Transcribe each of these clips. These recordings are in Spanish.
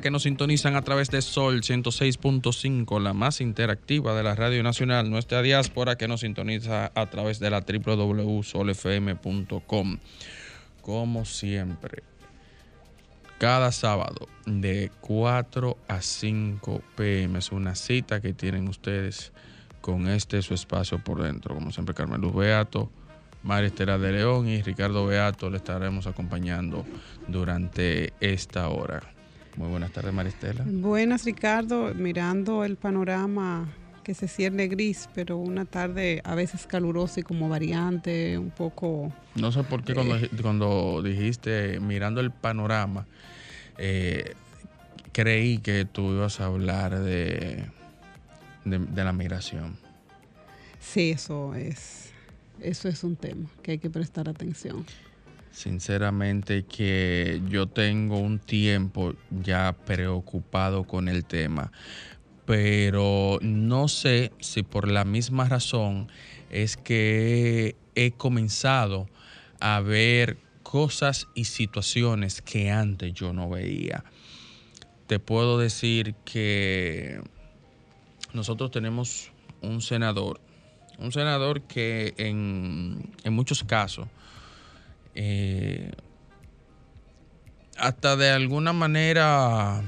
Que nos sintonizan a través de Sol 106.5, la más interactiva de la Radio Nacional, nuestra diáspora que nos sintoniza a través de la www.solfm.com. Como siempre, cada sábado de 4 a 5 pm es una cita que tienen ustedes con este su espacio por dentro. Como siempre, Carmen Luz Beato, María de León y Ricardo Beato le estaremos acompañando durante esta hora. Muy buenas tardes, María Estela. Buenas, Ricardo. Mirando el panorama que se cierne gris, pero una tarde a veces calurosa y como variante, un poco... No sé por qué cuando, cuando dijiste mirando el panorama, eh, creí que tú ibas a hablar de, de, de la migración. Sí, eso es, eso es un tema que hay que prestar atención. Sinceramente que yo tengo un tiempo ya preocupado con el tema, pero no sé si por la misma razón es que he comenzado a ver cosas y situaciones que antes yo no veía. Te puedo decir que nosotros tenemos un senador, un senador que en, en muchos casos eh, hasta de alguna manera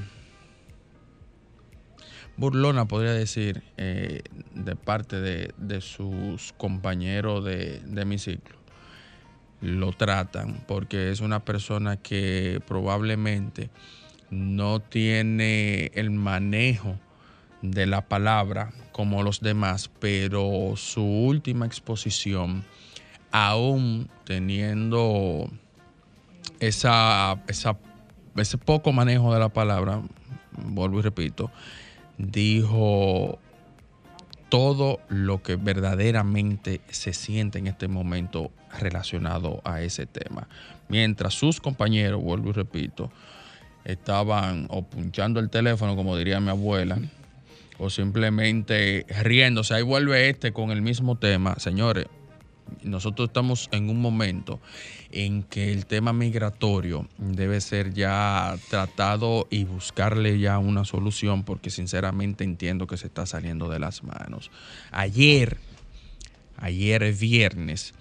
burlona, podría decir, eh, de parte de, de sus compañeros de, de mi ciclo. Lo tratan porque es una persona que probablemente no tiene el manejo de la palabra como los demás, pero su última exposición aún teniendo esa, ese poco manejo de la palabra, vuelvo y repito, dijo todo lo que verdaderamente se siente en este momento relacionado a ese tema. Mientras sus compañeros, vuelvo y repito, estaban o punchando el teléfono, como diría mi abuela, o simplemente riéndose. Ahí vuelve este con el mismo tema. Señores, nosotros estamos en un momento en que el tema migratorio debe ser ya tratado y buscarle ya una solución porque sinceramente entiendo que se está saliendo de las manos. Ayer, ayer viernes,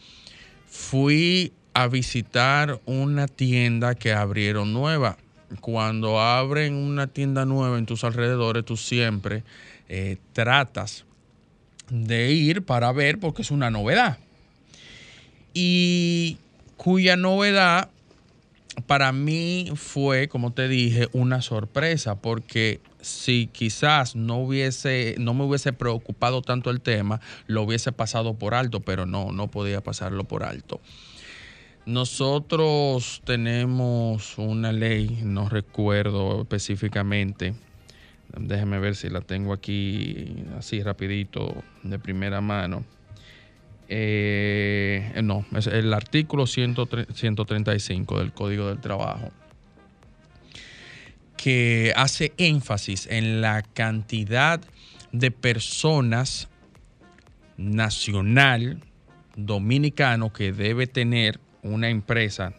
fui a visitar una tienda que abrieron nueva. Cuando abren una tienda nueva en tus alrededores, tú siempre eh, tratas de ir para ver porque es una novedad y cuya novedad para mí fue, como te dije, una sorpresa, porque si quizás no hubiese, no me hubiese preocupado tanto el tema, lo hubiese pasado por alto, pero no, no podía pasarlo por alto. Nosotros tenemos una ley, no recuerdo específicamente, déjeme ver si la tengo aquí así rapidito de primera mano eh, no, es el artículo 135 del Código del Trabajo, que hace énfasis en la cantidad de personas nacional dominicano que debe tener una empresa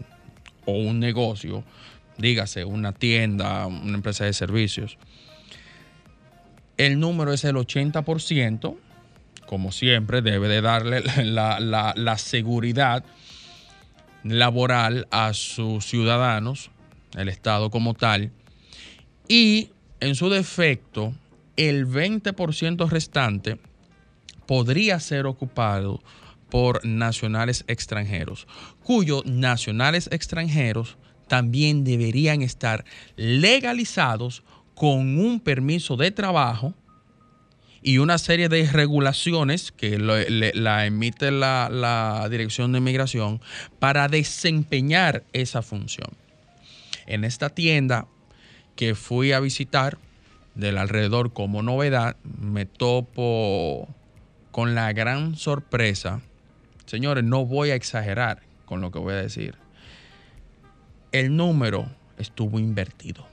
o un negocio, dígase una tienda, una empresa de servicios. El número es el 80% como siempre, debe de darle la, la, la seguridad laboral a sus ciudadanos, el Estado como tal, y en su defecto, el 20% restante podría ser ocupado por nacionales extranjeros, cuyos nacionales extranjeros también deberían estar legalizados con un permiso de trabajo y una serie de regulaciones que la emite la, la Dirección de Inmigración para desempeñar esa función. En esta tienda que fui a visitar del alrededor como novedad, me topo con la gran sorpresa. Señores, no voy a exagerar con lo que voy a decir. El número estuvo invertido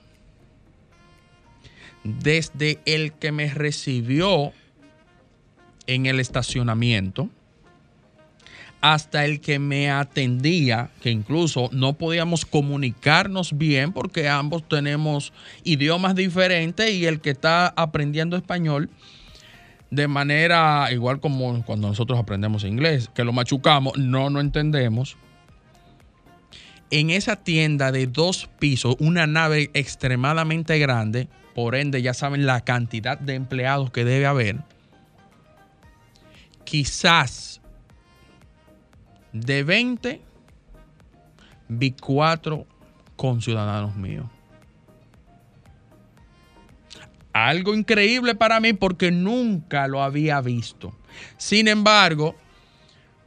desde el que me recibió en el estacionamiento hasta el que me atendía, que incluso no podíamos comunicarnos bien porque ambos tenemos idiomas diferentes y el que está aprendiendo español de manera igual como cuando nosotros aprendemos inglés, que lo machucamos, no lo entendemos. En esa tienda de dos pisos, una nave extremadamente grande, por ende ya saben la cantidad de empleados que debe haber, quizás de 20 vi cuatro conciudadanos míos. Algo increíble para mí porque nunca lo había visto. Sin embargo,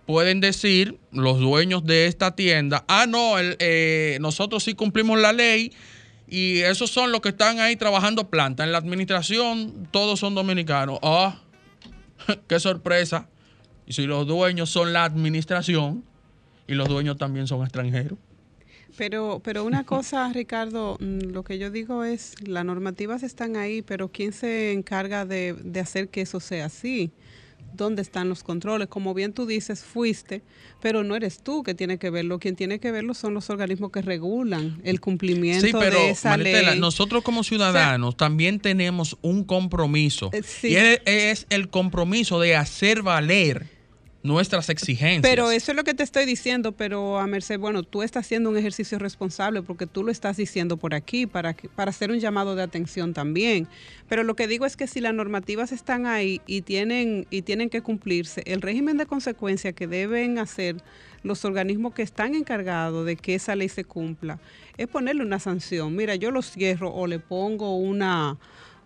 pueden decir los dueños de esta tienda, ah, no, eh, nosotros sí cumplimos la ley y esos son los que están ahí trabajando planta. En la administración todos son dominicanos. Ah, qué sorpresa. Y si los dueños son la administración y los dueños también son extranjeros. Pero, pero una cosa, Ricardo, mm, lo que yo digo es, las normativas están ahí, pero ¿quién se encarga de, de hacer que eso sea así? Dónde están los controles. Como bien tú dices, fuiste, pero no eres tú que tiene que verlo. Quien tiene que verlo son los organismos que regulan el cumplimiento de esa ley. Nosotros como ciudadanos también tenemos un compromiso. Eh, y es el compromiso de hacer valer nuestras exigencias. Pero eso es lo que te estoy diciendo, pero a Merced, bueno, tú estás haciendo un ejercicio responsable porque tú lo estás diciendo por aquí para, para hacer un llamado de atención también. Pero lo que digo es que si las normativas están ahí y tienen, y tienen que cumplirse, el régimen de consecuencia que deben hacer los organismos que están encargados de que esa ley se cumpla es ponerle una sanción. Mira, yo lo cierro o le pongo una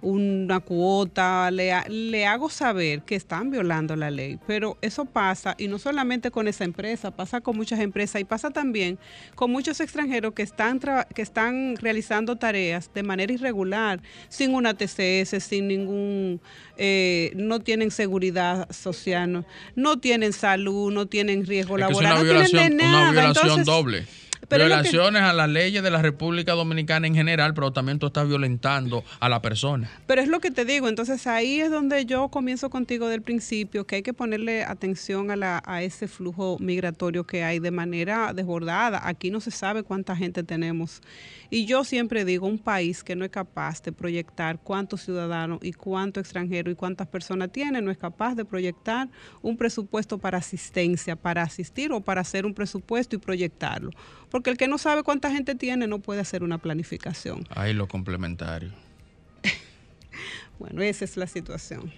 una cuota, le, le, hago saber que están violando la ley. Pero eso pasa, y no solamente con esa empresa, pasa con muchas empresas y pasa también con muchos extranjeros que están, que están realizando tareas de manera irregular, sin una TCS, sin ningún, eh, no tienen seguridad social, no, tienen salud, no tienen riesgo laboral, es una no tienen Una violación doble. Violaciones a las leyes de la República Dominicana en general, pero también tú estás violentando a la persona. Pero es lo que te digo, entonces ahí es donde yo comienzo contigo del principio, que hay que ponerle atención a, la, a ese flujo migratorio que hay de manera desbordada. Aquí no se sabe cuánta gente tenemos. Y yo siempre digo, un país que no es capaz de proyectar cuántos ciudadanos y cuántos extranjeros y cuántas personas tiene, no es capaz de proyectar un presupuesto para asistencia, para asistir o para hacer un presupuesto y proyectarlo. Porque el que no sabe cuánta gente tiene no puede hacer una planificación. Ahí lo complementario. bueno, esa es la situación.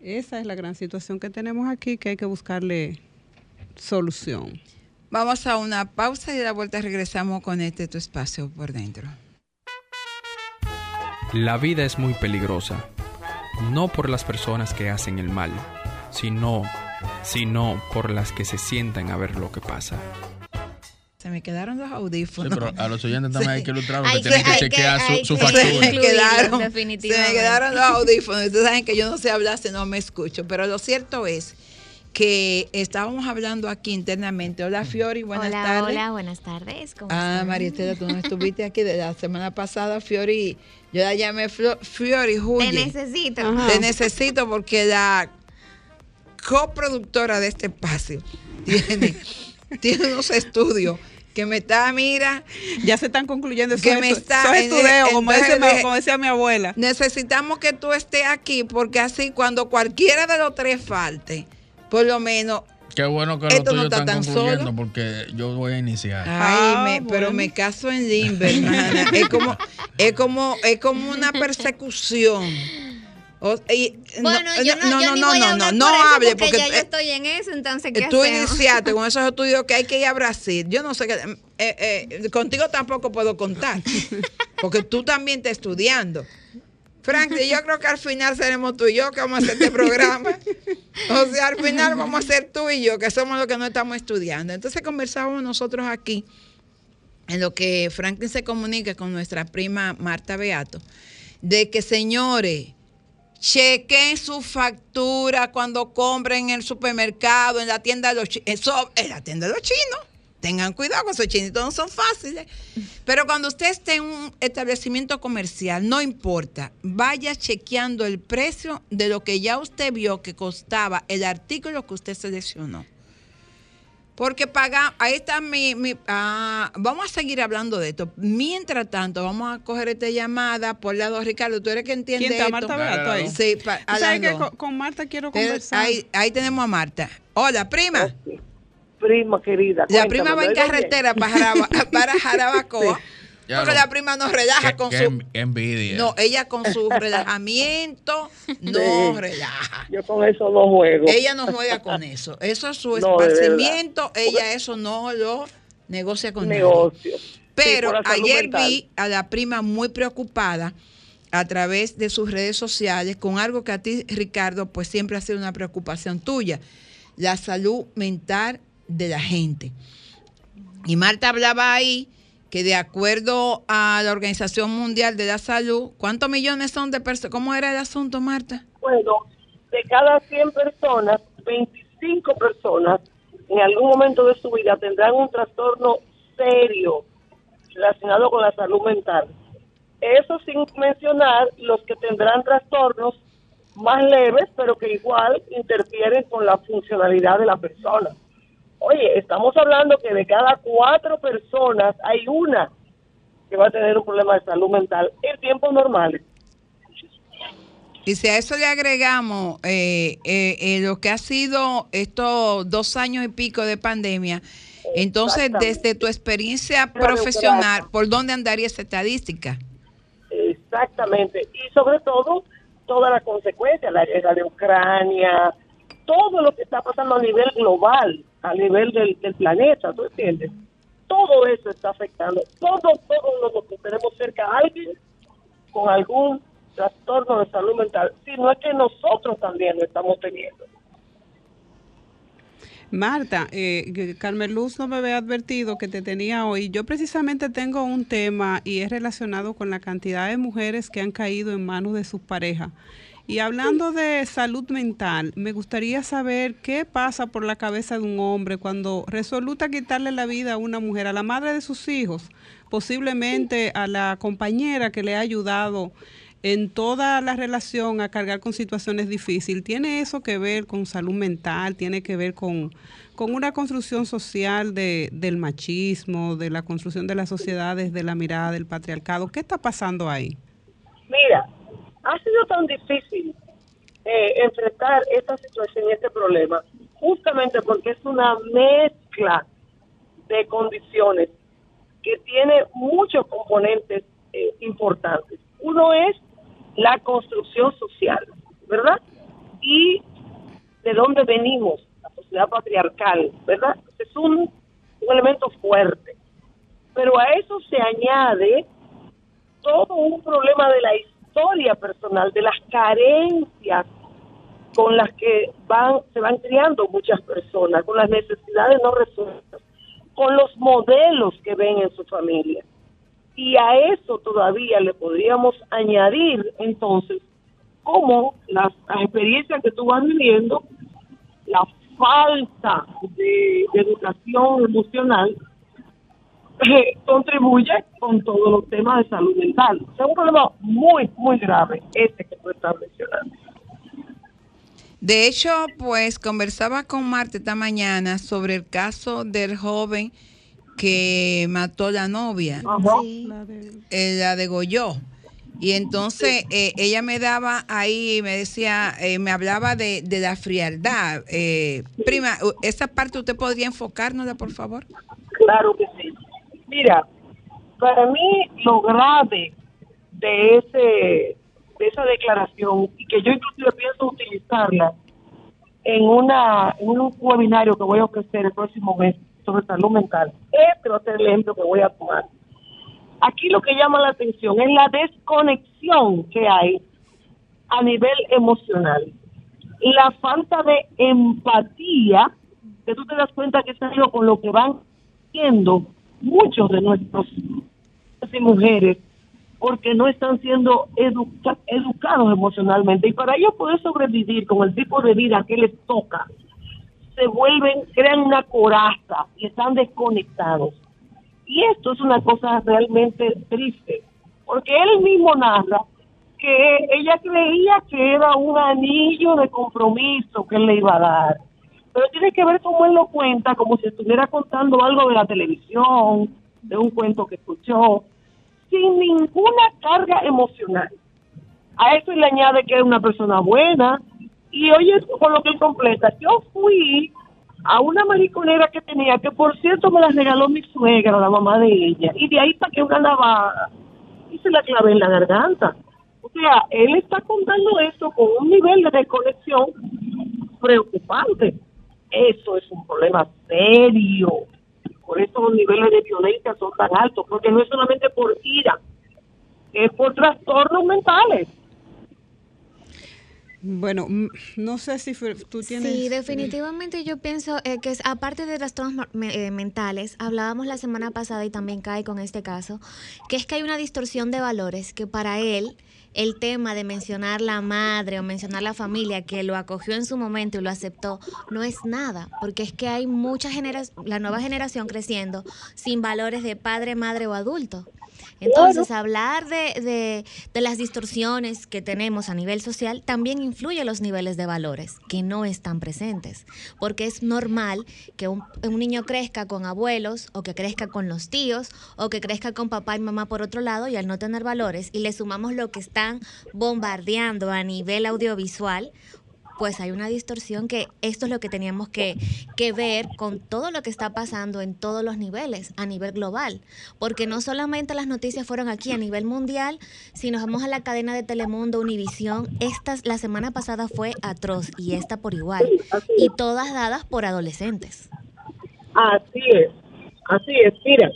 Esa es la gran situación que tenemos aquí que hay que buscarle solución. Vamos a una pausa y de la vuelta regresamos con este tu espacio por dentro. La vida es muy peligrosa, no por las personas que hacen el mal, sino, sino por las que se sientan a ver lo que pasa. Se me quedaron los audífonos. Sí, pero a los oyentes también hay que ilustrar que tienen que, chequear su, factura. Se me, quedaron, se me quedaron los audífonos. Ustedes saben que yo no sé hablar si no me escucho. Pero lo cierto es que estábamos hablando aquí internamente. Hola Fiori, buenas tardes. Hola, buenas tardes. ¿Cómo ah, María Estela, tú no estuviste aquí de la semana pasada, Fiori. Yo la llamé Fiori, Julia. Te necesito. Te necesito porque la coproductora de este espacio tiene tiene unos estudios que me está, mira. Ya se están concluyendo esos, que me está, estudios, como, decía mi abuela. Necesitamos que tú estés aquí, porque así cuando cualquiera de los tres falte, por lo menos Qué bueno que los tuyos están concluyendo porque yo voy a iniciar. Ay, ah, pero me caso en Limber, es como, es como, es como una persecución bueno, yo no, no, no, no, no, no, hable porque, ya yo estoy en eso, entonces ¿qué Tú iniciaste con esos estudios que hay que ir a Brasil. Yo no sé qué, eh, eh, contigo tampoco puedo contar, porque tú también estás estudiando. Frank, yo creo que al final seremos tú y yo que vamos a hacer este programa. O sea, al final vamos a ser tú y yo, que somos los que no estamos estudiando. Entonces conversábamos nosotros aquí, en lo que Franklin se comunica con nuestra prima Marta Beato, de que señores, chequen su factura cuando compren en el supermercado, en la tienda de los chinos. En la tienda de los chinos. Tengan cuidado con esos chinitos, no son fáciles. Pero cuando usted esté en un establecimiento comercial, no importa, vaya chequeando el precio de lo que ya usted vio que costaba el artículo que usted seleccionó. Porque paga, ahí está mi, ah, vamos a seguir hablando de esto. Mientras tanto, vamos a coger esta llamada por lado Ricardo, tú eres que entiende ¿Quién está, Marta Beato ahí? Sí, ¿Sabes que con, Marta quiero conversar? Ahí, tenemos a Marta. Hola, prima. Prima querida. La prima va en carretera para, para Jarabacoa. Porque la prima nos relaja con su. envidia. No, ella con su relajamiento no relaja. Yo con eso no juego. Ella no juega con eso. Eso es su esparcimiento. Ella eso no lo negocia con Negocio. Pero ayer vi a la prima muy preocupada a través de sus redes sociales con algo que a ti, Ricardo, pues siempre ha sido una preocupación tuya, la salud mental de la gente. Y Marta hablaba ahí que de acuerdo a la Organización Mundial de la Salud, ¿cuántos millones son de personas? ¿Cómo era el asunto, Marta? Bueno, de cada 100 personas, 25 personas en algún momento de su vida tendrán un trastorno serio relacionado con la salud mental. Eso sin mencionar los que tendrán trastornos más leves, pero que igual interfieren con la funcionalidad de la persona. Oye, estamos hablando que de cada cuatro personas hay una que va a tener un problema de salud mental en tiempos normales. Y si a eso le agregamos eh, eh, eh, lo que ha sido estos dos años y pico de pandemia, entonces desde tu experiencia profesional, ¿por dónde andaría esa estadística? Exactamente. Y sobre todo, toda la consecuencia, la guerra de Ucrania, todo lo que está pasando a nivel global, a nivel del, planeta, ¿tú entiendes? Todo eso está afectando. Todos, todos los que tenemos cerca a alguien con algún trastorno de salud mental, sino es que nosotros también lo estamos teniendo. Marta, eh, Carmen Luz no me había advertido que te tenía hoy. Yo precisamente tengo un tema y es relacionado con la cantidad de mujeres que han caído en manos de sus parejas. Y hablando de salud mental, me gustaría saber qué pasa por la cabeza de un hombre cuando resoluta quitarle la vida a una mujer, a la madre de sus hijos, posiblemente a la compañera que le ha ayudado en toda la relación a cargar con situaciones difíciles. ¿Tiene eso que ver con salud mental? ¿Tiene que ver con, con una construcción social de, del machismo, de la construcción de la sociedad desde la mirada del patriarcado? ¿Qué está pasando ahí? Mira, ha sido tan difícil eh, enfrentar esta situación y este problema, justamente porque es una mezcla de condiciones que tiene muchos componentes eh, importantes. Uno es la construcción social, ¿verdad? Y de dónde venimos, la sociedad patriarcal, ¿verdad? Es un, un elemento fuerte. Pero a eso se añade todo un problema de la historia historia personal, de las carencias con las que van se van criando muchas personas, con las necesidades no resueltas, con los modelos que ven en su familia. Y a eso todavía le podríamos añadir entonces como las, experiencias que tú vas viviendo, la falta de educación emocional contribuye con todos los temas de salud mental. Es un problema muy, muy grave este que tú estás mencionando. De hecho, pues conversaba con Marta esta mañana sobre el caso del joven que mató la novia, la, de... Eh, la degolló. Y entonces eh, ella me daba ahí, me decía, eh, me hablaba de, de la frialdad. prima, esa parte usted podría enfocárnosla, por favor. Claro que sí. Mira, para mí lo grave de ese de esa declaración y que yo inclusive pienso utilizarla en, una, en un webinario que voy a ofrecer el próximo mes sobre salud mental. Este va a ser el ejemplo que voy a tomar. Aquí lo que llama la atención es la desconexión que hay a nivel emocional. La falta de empatía, que tú te das cuenta que está con lo que van siendo muchos de nuestros y mujeres porque no están siendo educados emocionalmente. Y para ellos poder sobrevivir con el tipo de vida que les toca se vuelven crean una coraza y están desconectados. Y esto es una cosa realmente triste porque él mismo narra que ella creía que era un anillo de compromiso que él le iba a dar pero tiene que ver cómo él lo cuenta como si estuviera contando algo de la televisión de un cuento que escuchó sin ninguna carga emocional. A eso le añade que es una persona buena. Y oye, con lo que él completa, yo fui a una mariconera que tenía, que por cierto me la regaló mi suegra, la mamá de ella, y de ahí saqué una navaja y se la clavé en la garganta. O sea, él está contando eso con un nivel de desconexión preocupante. Eso es un problema serio. Por eso los niveles de violencia son tan altos, porque no es solamente por ira, es por trastornos mentales. Bueno, no sé si tú tienes... Sí, definitivamente yo pienso eh, que aparte de trastornos eh, mentales, hablábamos la semana pasada y también cae con este caso, que es que hay una distorsión de valores que para él el tema de mencionar la madre o mencionar la familia que lo acogió en su momento y lo aceptó, no es nada, porque es que hay mucha generación, la nueva generación creciendo sin valores de padre, madre o adulto. Entonces, hablar de, de, las distorsiones que tenemos a nivel social también influye los niveles de valores que no están presentes, porque es normal que un, un, niño crezca con abuelos o que crezca con los tíos o que crezca con papá y mamá por otro lado y al no tener valores y le sumamos lo que están bombardeando a nivel audiovisual, pues hay una distorsión que esto es lo que teníamos que, que, ver con todo lo que está pasando en todos los niveles, a nivel global. Porque no solamente las noticias fueron aquí a nivel mundial, si nos vamos a la cadena de Telemundo, Univisión, esta, la semana pasada fue atroz y esta por igual. Y todas dadas por adolescentes. Así es, así es. Mira,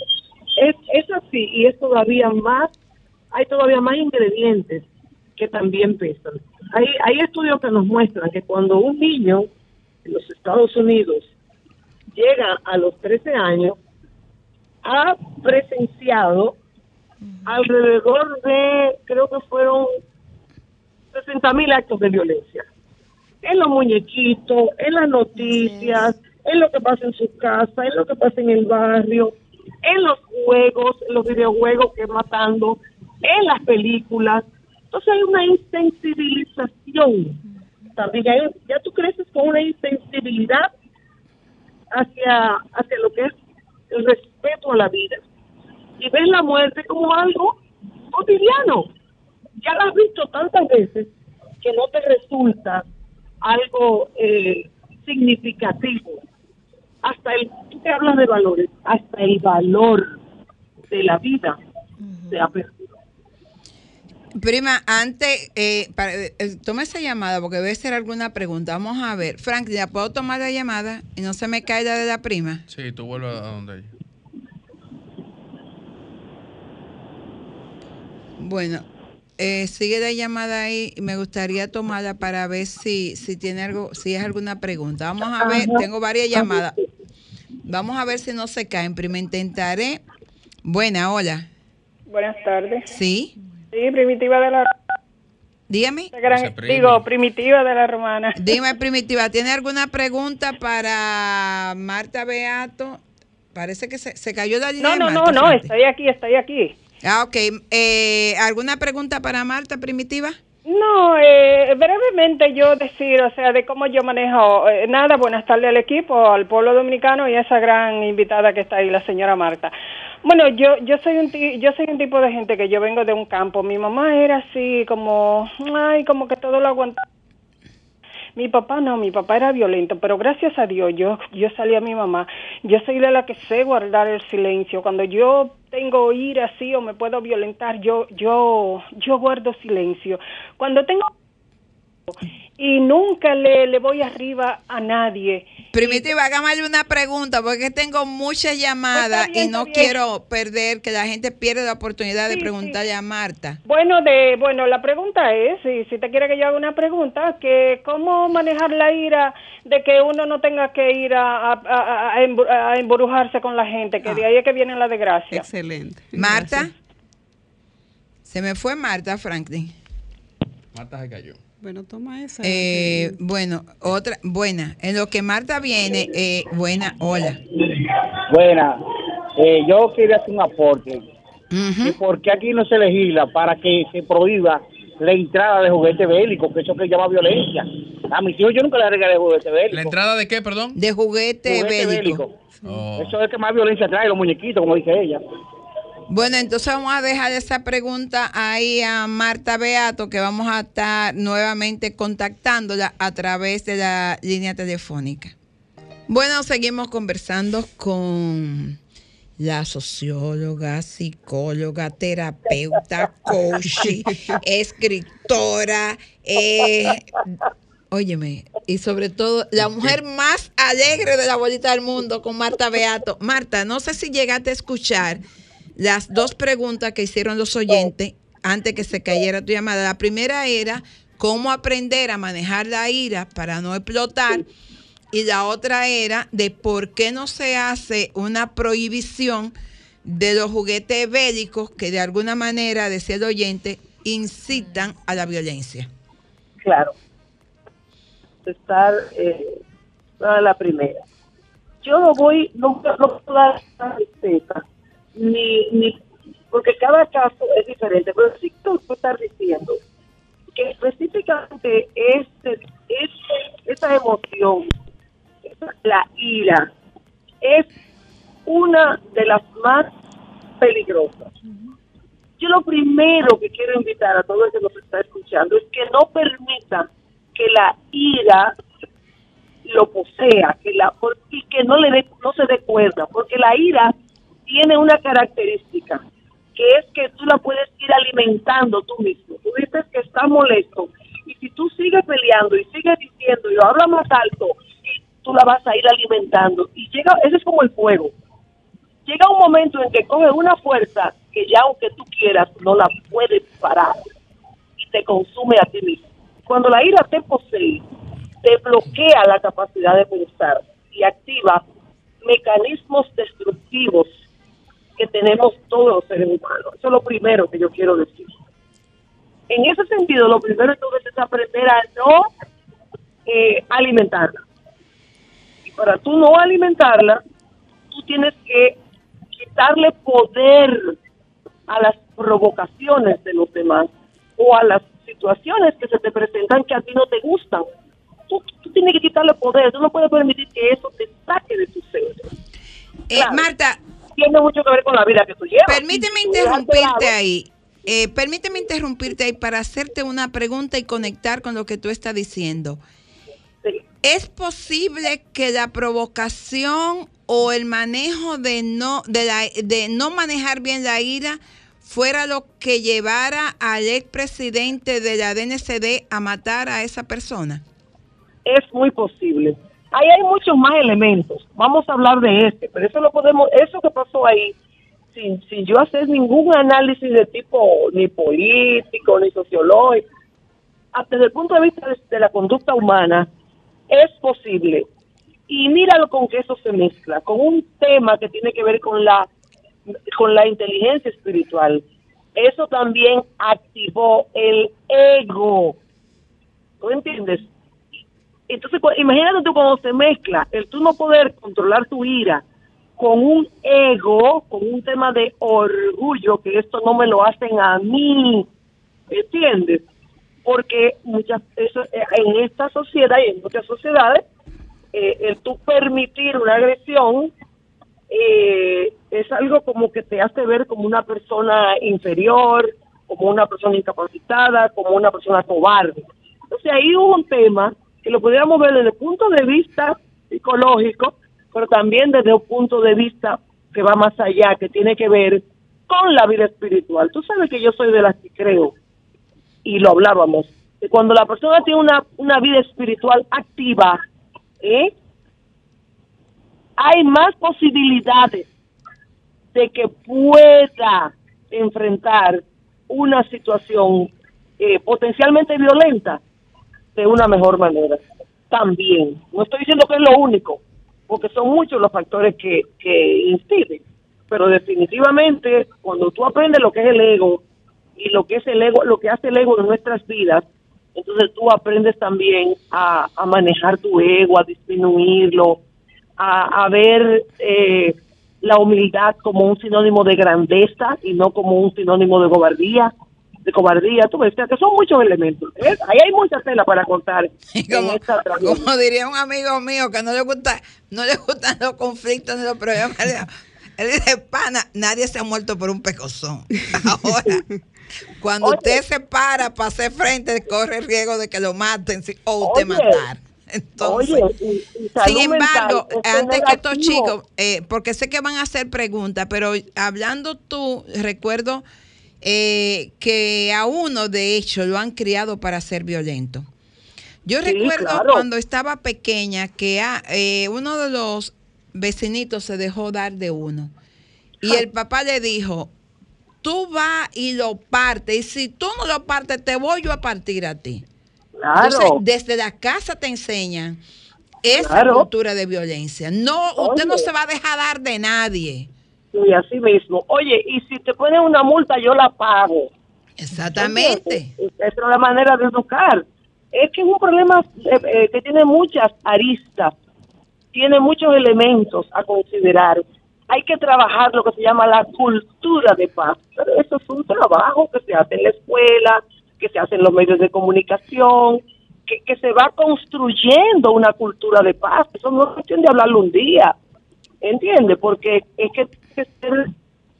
es, es así y es todavía más, hay todavía más ingredientes que también pesan hay, hay estudios que nos muestran que cuando un niño en los Estados Unidos llega a los 13 años, ha presenciado alrededor de, creo que fueron 60 mil actos de violencia. En los muñequitos, en las noticias, en lo que pasa en su casa, en lo que pasa en el barrio, en los juegos, en los videojuegos que matando, en las películas. Entonces hay una insensibilización también. ya tú creces con una insensibilidad hacia, hacia lo que es el respeto a la vida. Y ves la muerte como algo cotidiano. Ya la has visto tantas veces que no te resulta algo eh, significativo. Hasta el, tú te hablas de valores, hasta el valor de la vida se ha perdido. Prima, antes, eh, para, eh, toma esa llamada porque debe ser alguna pregunta. Vamos a ver. Frank, ¿ya puedo tomar la llamada y no se me caiga de la prima? Sí, tú vuelves a donde ella. Bueno, eh, sigue la llamada ahí y me gustaría tomarla para ver si, si tiene algo, si es alguna pregunta. Vamos a ver, tengo varias llamadas. Vamos a ver si no se caen. Prima, intentaré. Buena, hola. Buenas tardes. Sí. Sí, primitiva de la Dígame. digo, primitiva de la romana. Dime, primitiva, ¿tiene alguna pregunta para Marta Beato? Parece que se, se cayó la línea. No, no, no, no, estoy aquí, estoy aquí. Ah, ok. Eh, ¿Alguna pregunta para Marta, primitiva? No, eh, brevemente yo decir, o sea, de cómo yo manejo, eh, nada, buenas tardes al equipo, al pueblo dominicano y a esa gran invitada que está ahí, la señora Marta. Bueno, yo yo soy un yo soy un tipo de gente que yo vengo de un campo. Mi mamá era así como ay, como que todo lo aguantaba. Mi papá no, mi papá era violento, pero gracias a Dios yo, yo salí a mi mamá. Yo soy la que sé guardar el silencio. Cuando yo tengo ira así o me puedo violentar, yo, yo, yo guardo silencio. Cuando tengo y nunca le, le voy arriba a nadie. Primitiva, hágame una pregunta porque tengo muchas llamadas bien, y no quiero perder que la gente pierda la oportunidad de Sí, preguntarle a Marta. Bueno, de, bueno, la pregunta es, si, si te quiere que yo haga una pregunta, que cómo manejar la ira de que uno no tenga que ir a, a, a- a embrujarse con la gente, que de ahí es que viene la desgracia. Excelente. Marta, Gracias. se me fue Marta Franklin. Marta se cayó. Bueno, toma esa. Eh, bueno, otra, buena. En lo que Marta viene, eh, buena, hola. Buena, eh, yo quería hacer un aporte. Ujú. que ¿Por qué aquí no se legisla para que se prohíba la entrada de juguetes bélicos? Que eso que llama violencia. A mis hijos yo nunca les regalé juguetes bélicos. ¿La entrada de qué, perdón? De juguete, Juguete bélico. bélico. Oh. Eso es que más violencia trae los muñequitos, como dice ella. Bueno, entonces vamos a dejar esa pregunta ahí a Marta Beato, que vamos a estar nuevamente contactándola a través de la línea telefónica. Bueno, seguimos conversando con la socióloga, psicóloga, terapeuta, coach, escritora, eh, óyeme, y sobre todo la mujer más alegre de la bolita del mundo con Marta Beato. Marta, no sé si llegaste a escuchar las dos preguntas que hicieron los oyentes antes que se cayera tu llamada. La primera era cómo aprender a manejar la ira para no explotar. Y la otra era de por qué no se hace una prohibición de los juguetes bélicos que de alguna manera, decía el oyente, incitan a la violencia. claro, estar eh, la primera. Yo no voy, no, ni, ni, porque cada caso es diferente, pero sí que tú estás diciendo que específicamente este, este, esa emoción, la ira, es una de las más peligrosas. Yo lo primero que quiero invitar a todo el que nos está escuchando es que no permita que la ira lo posea, que la y que no le dé, no se dé cuerda, porque la ira tiene una característica que es que tú la puedes ir alimentando tú mismo. Tú dices que estás molesto y si tú sigues peleando y sigues diciendo y habla más alto, tú la vas a ir alimentando y llega, ese es como el fuego. Llega un momento en que coge una fuerza que ya aunque tú quieras no la puedes parar y te consume a ti mismo. Cuando la ira te posee, te bloquea la capacidad de pensar y activa mecanismos destructivos que tenemos todos los seres humanos. Eso es lo primero que yo quiero decir. En ese sentido, lo primero entonces es aprender a no eh, alimentarla. Y para tú no alimentarla, tú tienes que quitarle poder a las provocaciones de los demás o a las situaciones que se te presentan que a ti no te gustan. Tú, tú tienes que quitarle poder, tú no puedes permitir que eso te saque de tu centro. Eh, Claro. Marta, Tiene mucho que ver con la vida que tú llevas. permíteme interrumpirte ahí. Eh, permíteme interrumpirte ahí para hacerte una pregunta y conectar con lo que tú estás diciendo. Sí. ¿Es posible que la provocación o el manejo de no, de, la, de no manejar bien la ira fuera lo que llevara al expresidente de la DNCD a matar a esa persona? es muy posible. Ahí hay muchos más elementos. Vamos a hablar de este, pero eso lo podemos, eso que pasó ahí, sin, sin yo hacer ningún análisis de tipo ni político ni sociológico, hasta desde el punto de vista de, la conducta humana, es posible. Y míralo con que eso se mezcla, con un tema que tiene que ver con la, con la inteligencia espiritual. Eso también activó el ego. ¿Tú entiendes? Entonces, imagínate tú cuando se mezcla el tú no poder controlar tu ira con un ego, con un tema de orgullo, que esto no me lo hacen a mí, ¿entiendes? Porque muchas eso, eh, en esta sociedad y en muchas sociedades, eh, el tú permitir una agresión eh, es algo como que te hace ver como una persona inferior, como una persona incapacitada, como una persona cobarde. Entonces ahí hubo un tema que lo pudiéramos ver desde el punto de vista psicológico, pero también desde un punto de vista que va más allá, que tiene que ver con la vida espiritual. Tú sabes que yo soy de las que creo, y lo hablábamos, que cuando la persona tiene una, una vida espiritual activa, ¿eh? hay más posibilidades de que pueda enfrentar una situación eh, potencialmente violenta de una mejor manera. También, no estoy diciendo que es lo único, porque son muchos los factores que, que inciden, pero definitivamente cuando tú aprendes lo que es el ego y lo que es el ego, lo que hace el ego en nuestras vidas, entonces tú aprendes también a, a manejar tu ego, a disminuirlo, a, a ver eh, la humildad como un sinónimo de grandeza y no como un sinónimo de cobardía de cobardía, tú ves, que son muchos elementos. ¿eh? Ahí hay mucha tela para contar. como, como diría un amigo mío que no le gusta, no le gustan los conflictos ni los problemas. Él dice- pana, nadie se ha muerto por un pecozón. Ahora, cuando Oye. usted se para para hacer frente, corre el riesgo de que lo maten o usted Oye. matar. Entonces, Oye, y- y salud sin embargo, mental, es antes que estos chicos, eh, porque sé que van a hacer preguntas, pero hablando tú, recuerdo eh, que a uno, de hecho, lo han criado para ser violento. Yo Sí, recuerdo claro. cuando estaba pequeña que ah, eh, uno de los vecinitos se dejó dar de uno. Y el papá le dijo, tú vas y lo partes, y si tú no lo partes, te voy yo a partir a ti. Claro. Entonces, desde la casa te enseñan esa Claro. cultura de violencia. No, usted no se va a dejar dar de nadie. Y así mismo. Oye, y si te ponen una multa, yo la pago. Exactamente. Esa es la manera de educar. Es que es un problema eh, eh, que tiene muchas aristas, tiene muchos elementos a considerar. Hay que trabajar lo que se llama la cultura de paz. Pero eso es un trabajo que se hace en la escuela, que se hace en los medios de comunicación, que, que se va construyendo una cultura de paz. Eso no es cuestión de hablarlo un día. ¿Entiende? Porque es que que ser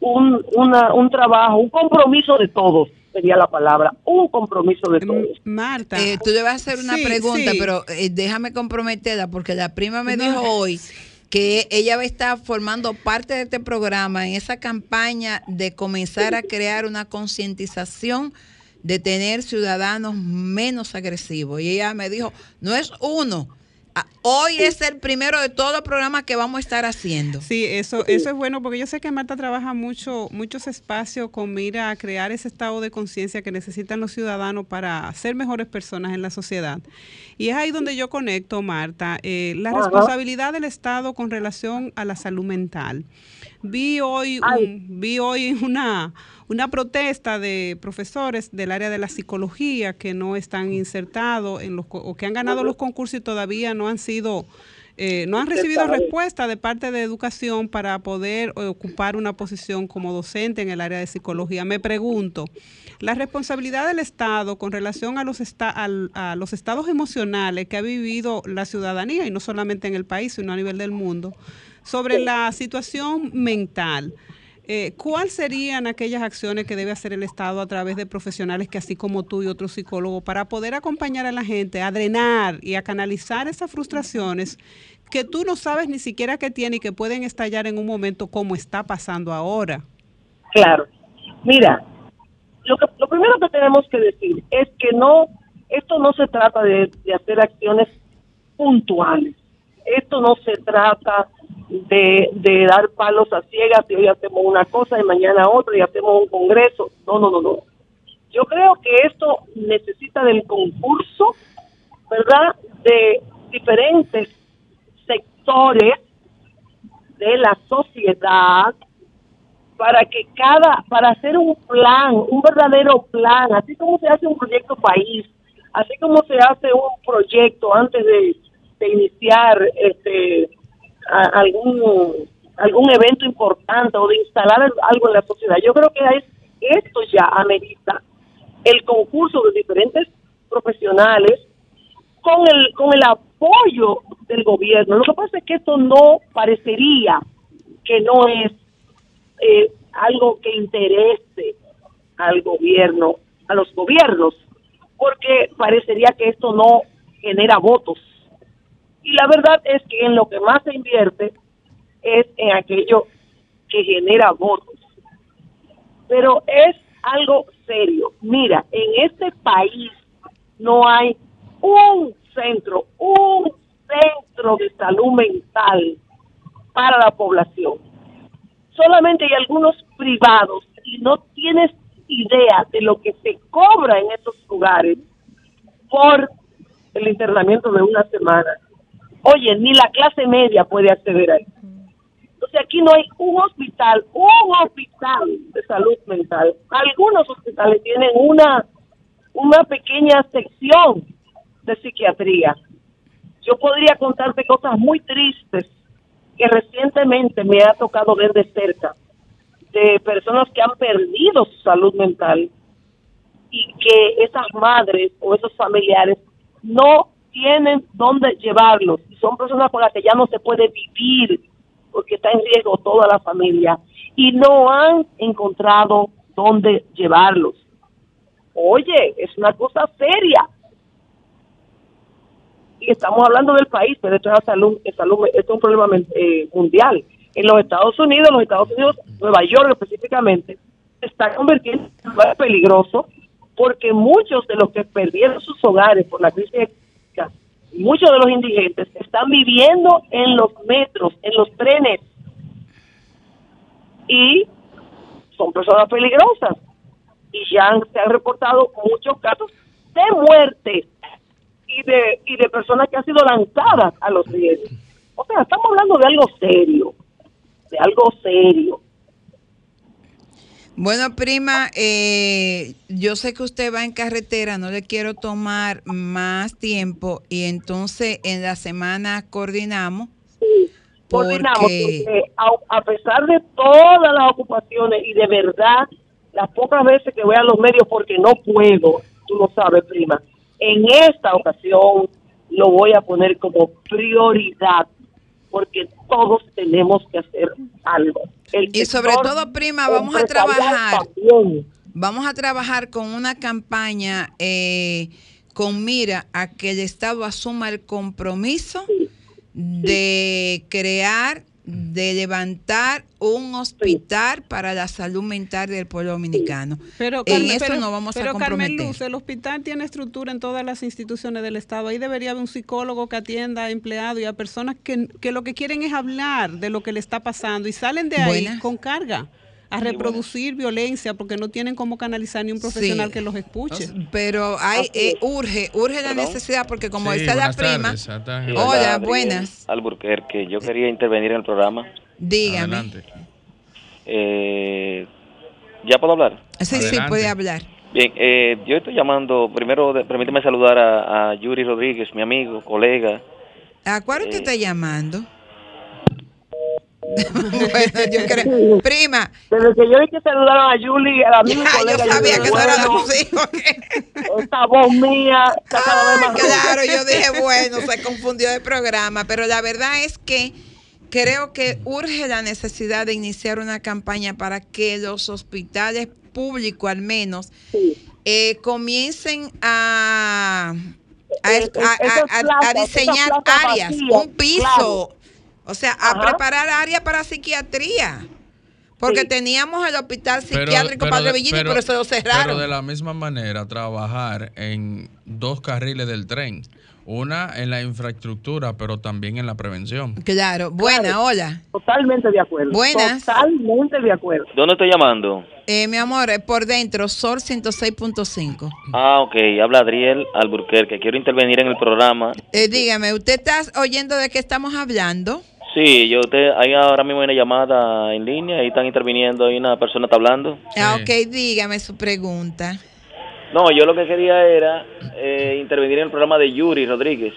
un, una, un trabajo, un compromiso de todos, sería la palabra, un compromiso de todos. Marta. Eh, tú le vas a hacer una Sí, pregunta, sí. pero eh, déjame comprometerla porque la prima me No. dijo hoy que ella va a estar formando parte de este programa en esa campaña de comenzar a crear una concientización de tener ciudadanos menos agresivos. Y ella me dijo, no es uno, hoy es el primero de todos los programas que vamos a estar haciendo. Sí, eso, eso es bueno porque yo sé que Marta trabaja mucho, muchos espacios con mira a crear ese estado de conciencia que necesitan los ciudadanos para ser mejores personas en la sociedad. Y es ahí donde yo conecto, Marta, eh, la responsabilidad del Estado con relación a la salud mental. Vi hoy, un- vi hoy una, una protesta de profesores del área de la psicología que no están insertados en los o que han ganado los concursos y todavía no han sido eh, no han recibido respuesta de parte de educación para poder eh, ocupar una posición como docente en el área de psicología. Me pregunto, la responsabilidad del Estado con relación a los, esta- a los estados emocionales que ha vivido la ciudadanía, y no solamente en el país, sino a nivel del mundo, sobre la situación mental. Eh, ¿Cuáles serían aquellas acciones que debe hacer el Estado a través de profesionales que así como tú y otros psicólogos para poder acompañar a la gente a drenar y a canalizar esas frustraciones que tú no sabes ni siquiera que tiene y que pueden estallar en un momento como está pasando ahora? Claro. Mira, lo, que, lo primero que tenemos que decir es que no, esto no se trata de, de hacer acciones puntuales. Esto no se trata de, de dar palos a ciegas y hoy hacemos una cosa y mañana otra y hacemos un congreso. No, no, no, no. Yo creo que esto necesita del concurso, ¿verdad? De diferentes sectores de la sociedad para que cada, para hacer un plan, un verdadero plan, así como se hace un proyecto país, así como se hace un proyecto antes de, de iniciar este a- algún algún evento importante o de instalar algo en la sociedad. Yo creo que es, esto ya amerita el concurso de diferentes profesionales con el con el apoyo del gobierno. Lo que pasa es que esto no parecería que no es eh, algo que interese al gobierno, a los gobiernos, porque parecería que esto no genera votos. Y la verdad es que en lo que más se invierte es en aquello que genera votos. Pero es algo serio. Mira, en este país no hay un centro, un centro de salud mental para la población. Solamente hay algunos privados y no tienes idea de lo que se cobra en esos lugares por el internamiento de una semana. Oye, ni la clase media puede acceder a eso. Entonces aquí no hay un hospital, un hospital de salud mental. Algunos hospitales tienen una, una pequeña sección de psiquiatría. Yo podría contarte cosas muy tristes que recientemente me ha tocado ver de cerca de personas que han perdido su salud mental y que esas madres o esos familiares no tienen dónde llevarlos y son personas con las que ya no se puede vivir porque está en riesgo toda la familia y no han encontrado dónde llevarlos. Oye, es una cosa seria. Y estamos hablando del país, pero esto es, salud, salud, esto es un problema eh, mundial. En los Estados Unidos, los Estados Unidos, Nueva York específicamente, se está convirtiendo en un lugar peligroso porque muchos de los que perdieron sus hogares por la crisis muchos de los indigentes están viviendo en los metros, en los trenes y son personas peligrosas y ya se han reportado muchos casos de muerte y de y de personas que han sido lanzadas a los rieles. O sea, estamos hablando de algo serio, de algo serio. Bueno, prima, eh, yo sé que usted va en carretera, no le quiero tomar más tiempo y entonces en la semana coordinamos. Coordinamos, porque a, a pesar de todas las ocupaciones y de verdad, las pocas veces que voy a los medios porque no puedo, tú lo sabes, prima, en esta ocasión lo voy a poner como prioridad porque todos tenemos que hacer algo. Y sobre todo, prima, vamos a trabajar. Vamos a trabajar con una campaña eh, con mira a que el Estado asuma el compromiso de crear de levantar un hospital para la salud mental del pueblo dominicano. Pero, en eso no vamos a comprometer. Carmen Luz, el hospital tiene estructura en todas las instituciones del Estado. Ahí debería haber un psicólogo que atienda a empleados y a personas que, que lo que quieren es hablar de lo que le está pasando y salen de ahí con carga a reproducir violencia porque no tienen cómo canalizar ni un profesional que los escuche. Pero hay eh, urge, urge la necesidad porque como dice la prima, hola, buenas. Alburquerque, yo quería intervenir en el programa. Dígame. Eh, ¿Ya puedo hablar? Sí, sí, puede hablar. Bien, eh, yo estoy llamando, primero permíteme saludar a, Yuri Rodríguez, mi amigo, colega. ¿A cuál usted está llamando? bueno, yo creo. Prima. Desde que yo vi que saludaron a Julie, a la misma colega. Yo sabía que eso era músico. Esta voz mía Claro, yo dije, bueno, se confundió el programa, pero la verdad es que creo que urge la necesidad de iniciar una campaña para que los hospitales públicos, al menos, eh, comiencen a, a, Eh, eh, a- esas a- a plazas, diseñar áreas, un piso. claro. O sea, a Ajá. preparar áreas para psiquiatría. Porque Sí. teníamos el hospital psiquiátrico Padre Villini, pero, eso lo cerraron. Pero de la misma manera, trabajar en dos carriles del tren. Una en la infraestructura, pero también en la prevención. Claro, buena, hola. Totalmente de acuerdo. Buenas. Totalmente de acuerdo. ¿Dónde estoy llamando? Eh, mi amor, por dentro, Sol 106.5. Ah, ok, habla Adriel Alburquerque. Quiero intervenir en el programa. Eh, dígame, ¿usted está oyendo de qué estamos hablando? Sí, yo te, hay ahora mismo una llamada en línea, ahí están interviniendo, ahí una persona está hablando. Ah, ok, dígame su pregunta. No, yo lo que quería era eh, intervenir en el programa de Yuri Rodríguez.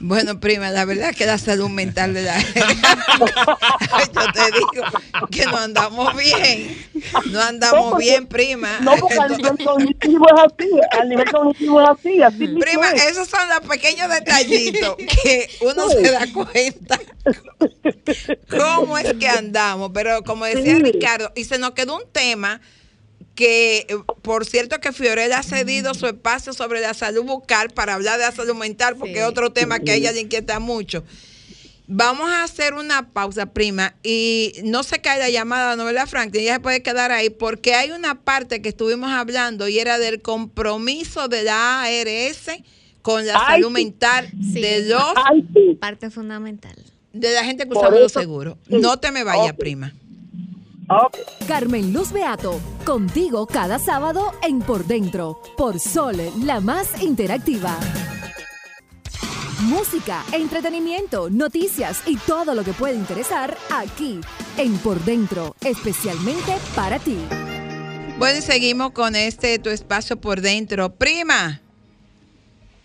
Bueno, prima, la verdad que la salud mental de la Yo te digo que no andamos bien. No andamos bien, prima. No, porque al nivel cognitivo es así. Al nivel cognitivo es así. Prima, es. esos son los pequeños detallitos que uno se da cuenta cómo es que andamos. Pero como decía Sí. Ricardo, y se nos quedó un tema que, eh, por cierto, que Fiorella ha cedido su espacio sobre la salud bucal para hablar de la salud mental, porque es otro tema que a ella le inquieta mucho. Vamos a hacer una pausa, prima, y no se cae la llamada, ¿no verdad, Franklin? Ella se puede quedar ahí, porque hay una parte que estuvimos hablando y era del compromiso de la ARS con la Ay, salud mental Sí. de los Parte fundamental. de la gente que usamos los seguros. sí. No te me vayas, Ok. prima. Carmen Luz Beato, contigo cada sábado en Por Dentro, por Sol, la más interactiva. Música, entretenimiento, noticias y todo lo que puede interesar aquí en Por Dentro, especialmente para ti. Bueno, y seguimos con este tu espacio por dentro. Prima.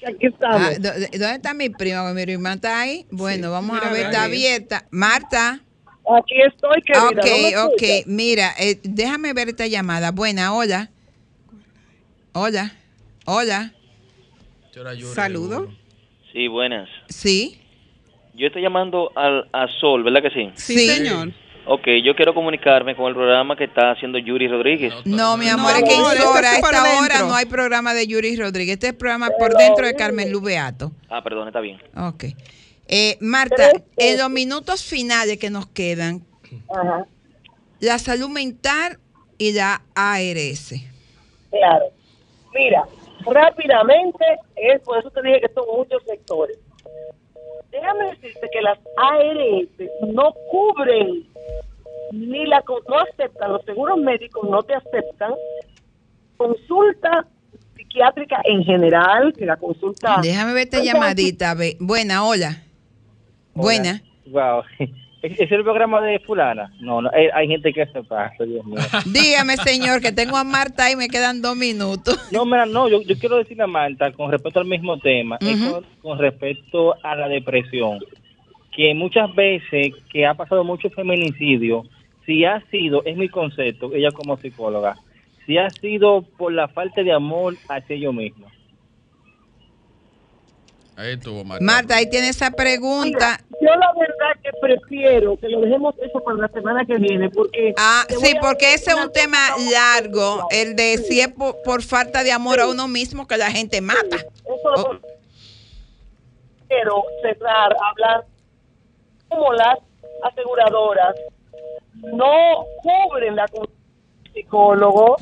Aquí estamos. Ah, ¿dó- ¿Dónde está mi prima? Mi prima está ahí. Bueno, vamos a ver, está abierta. Marta. Aquí estoy, querida. Ok, ¿no ok. Mira, eh, déjame ver esta llamada. Buena, hola. Hola. Hola. Saludo. Sí, buenas. Sí. Yo estoy llamando al, a Sol, ¿verdad que sí? Sí, señor. Ok, yo quiero comunicarme con el programa que está haciendo Yuri Rodríguez. No, mi amor, es que en Sora, a esta hora no hay programa de Yuri Rodríguez. Este es programa por dentro de Carmen Lubeato. Ah, perdón, está bien. Ok. Eh, Marta, en los minutos finales que nos quedan, la salud mental y la ARS. Claro. Mira, rápidamente, es por eso te dije que son muchos sectores. Déjame decirte que las ARS no cubren ni la no aceptan, los seguros médicos no te aceptan consulta psiquiátrica en general, que la consulta Déjame ver esta llamadita. ve. Buena, hola. Buena. Wow. ¿Es, el programa de fulana? No, no, hay, hay gente que se pasa, Dios mío. Dígame, señor, que tengo a Marta y me quedan dos minutos. No, mira, no, yo, yo quiero decirle a Marta, con respecto al mismo tema, con respecto a la depresión, que muchas veces que ha pasado mucho feminicidio, si ha sido, es mi concepto, ella como psicóloga, si ha sido por la falta de amor hacia ellos mismos. Ahí estuvo, Marta. Marta, ahí tiene esa pregunta. Yo la verdad que prefiero que lo dejemos eso para la semana que viene, porque... Ah, sí, porque ese es un tema largo, el de si es por, por falta de amor a uno mismo que la gente mata. Eso lo quiero cerrar, hablar como las aseguradoras no cubren la psicólogo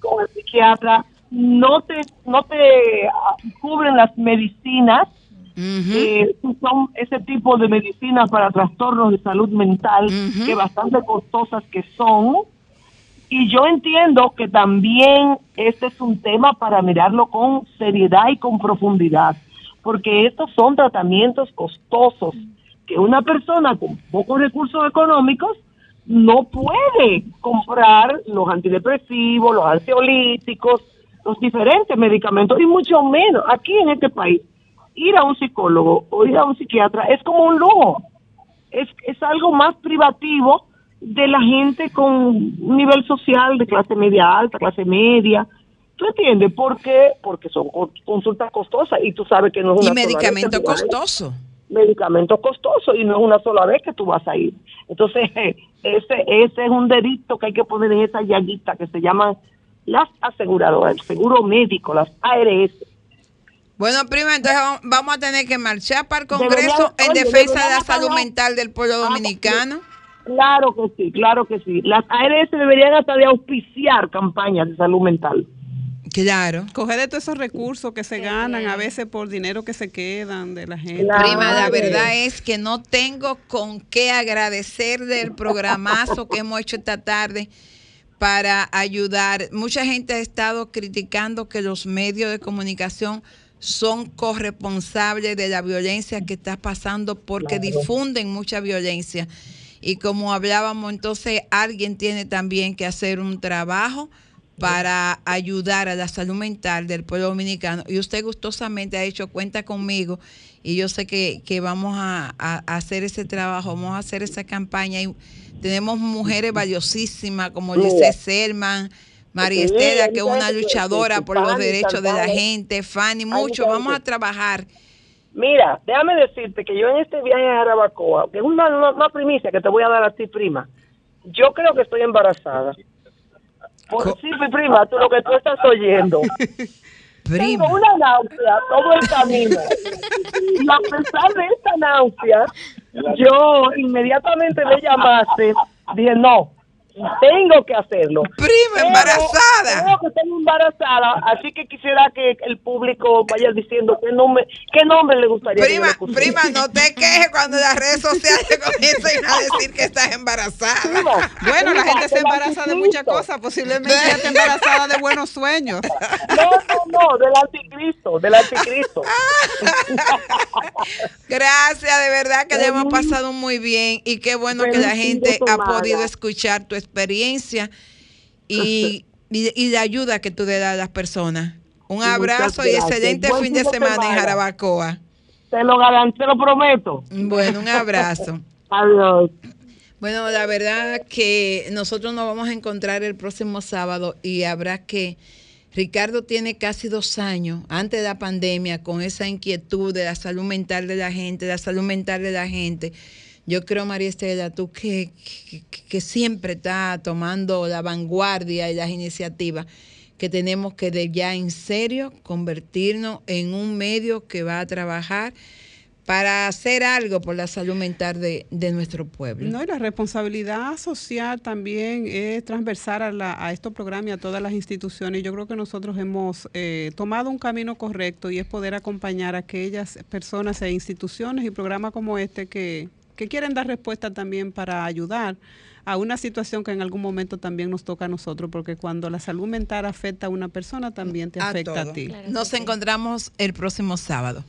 con el psiquiatra, no te no te ah, cubren las medicinas eh, son ese tipo de medicinas para trastornos de salud mental que bastante costosas que son. Y yo entiendo que también este es un tema para mirarlo con seriedad y con profundidad, porque estos son tratamientos costosos que una persona con pocos recursos económicos no puede comprar los antidepresivos, los ansiolíticos, los diferentes medicamentos y mucho menos aquí en este país. Ir a un psicólogo o ir a un psiquiatra es como un lujo es, es algo más privativo de la gente con un nivel social de clase media alta, clase media. ¿Tú entiendes? ¿Por qué? Porque son co- consultas costosas y tú sabes que no es Y una sola vez que medicamento costoso. Medicamento costoso y no es una sola vez que tú vas a ir. Entonces, ese, ese es un dedito que hay que poner en esa llaguita que se llaman las aseguradoras, el seguro médico, las ARS. Bueno, prima, entonces vam- vamos a tener que marchar para el Deberían- Congreso en oye, defensa de la salud pagar- mental del pueblo dominicano. Claro que sí, claro que sí. Las ARS deberían hasta de auspiciar campañas de salud mental. Claro. Coger de todos esos recursos que se ganan a veces por dinero que se quedan de la gente. Prima, la verdad es que no tengo con qué agradecer del programazo que hemos hecho esta tarde para ayudar. Mucha gente ha estado criticando que los medios de comunicación son corresponsables de la violencia que está pasando porque Claro. difunden mucha violencia. Y como hablábamos, entonces alguien tiene también que hacer un trabajo para ayudar a la salud mental del pueblo dominicano. Y usted gustosamente ha hecho cuenta conmigo y yo sé que, que vamos a, a- a hacer ese trabajo, vamos a hacer esa campaña. Y tenemos mujeres valiosísimas como. Lice Selman, María Estela, que es una luchadora por los Fanny, derechos de la gente, Fanny, mucho. Vamos a trabajar. Mira, déjame decirte que yo en este viaje a Jarabacoa, que es una, una- una primicia que te voy a dar a ti, prima, yo creo que estoy embarazada. Por, sí, mi prima, tú lo que tú estás oyendo. Prima. Tengo una náusea todo el camino. Y a pesar de esta náusea, yo inmediatamente le llamaste, dije, no, tengo que hacerlo. Prima, Pero embarazada. Creo que estoy embarazada, así que quisiera que el público vaya diciendo qué nombre, qué nombre le gustaría Prima, que yo prima, no te quejes cuando las redes sociales comiencen a decir que estás embarazada. Bueno, la gente se embaraza de muchas cosas, posiblemente ya está embarazada de buenos sueños. No, no, no, del anticristo, del anticristo. Gracias, de verdad que le hemos pasado muy bien y qué bueno que la gente ha podido escuchar tu experiencia y, y, y la ayuda que tú le das a las personas. Un abrazo y excelente Buen fin de de semana en. Jarabacoa. Te lo garanto, te lo prometo. Bueno, un abrazo. Adiós. Bueno, la verdad que nosotros nos vamos a encontrar el próximo sábado y habrá que... Ricardo tiene casi dos años antes de la pandemia con esa inquietud de la salud mental de la gente, de la salud mental de la gente. Yo creo, María Estela, tú que, que, siempre está tomando la vanguardia y las iniciativas, que tenemos que de ya en serio convertirnos en un medio que va a trabajar para hacer algo por la salud mental de, de nuestro pueblo. No, y la responsabilidad social también es transversal a, la- a estos programas y a todas las instituciones. Yo creo que nosotros hemos eh, tomado un camino correcto y es poder acompañar a aquellas personas e instituciones y programas como este que, que quieren dar respuesta también para ayudar a una situación que en algún momento también nos toca a nosotros, porque cuando la salud mental afecta a una persona, también te A afecta a ti. Nos encontramos el próximo sábado.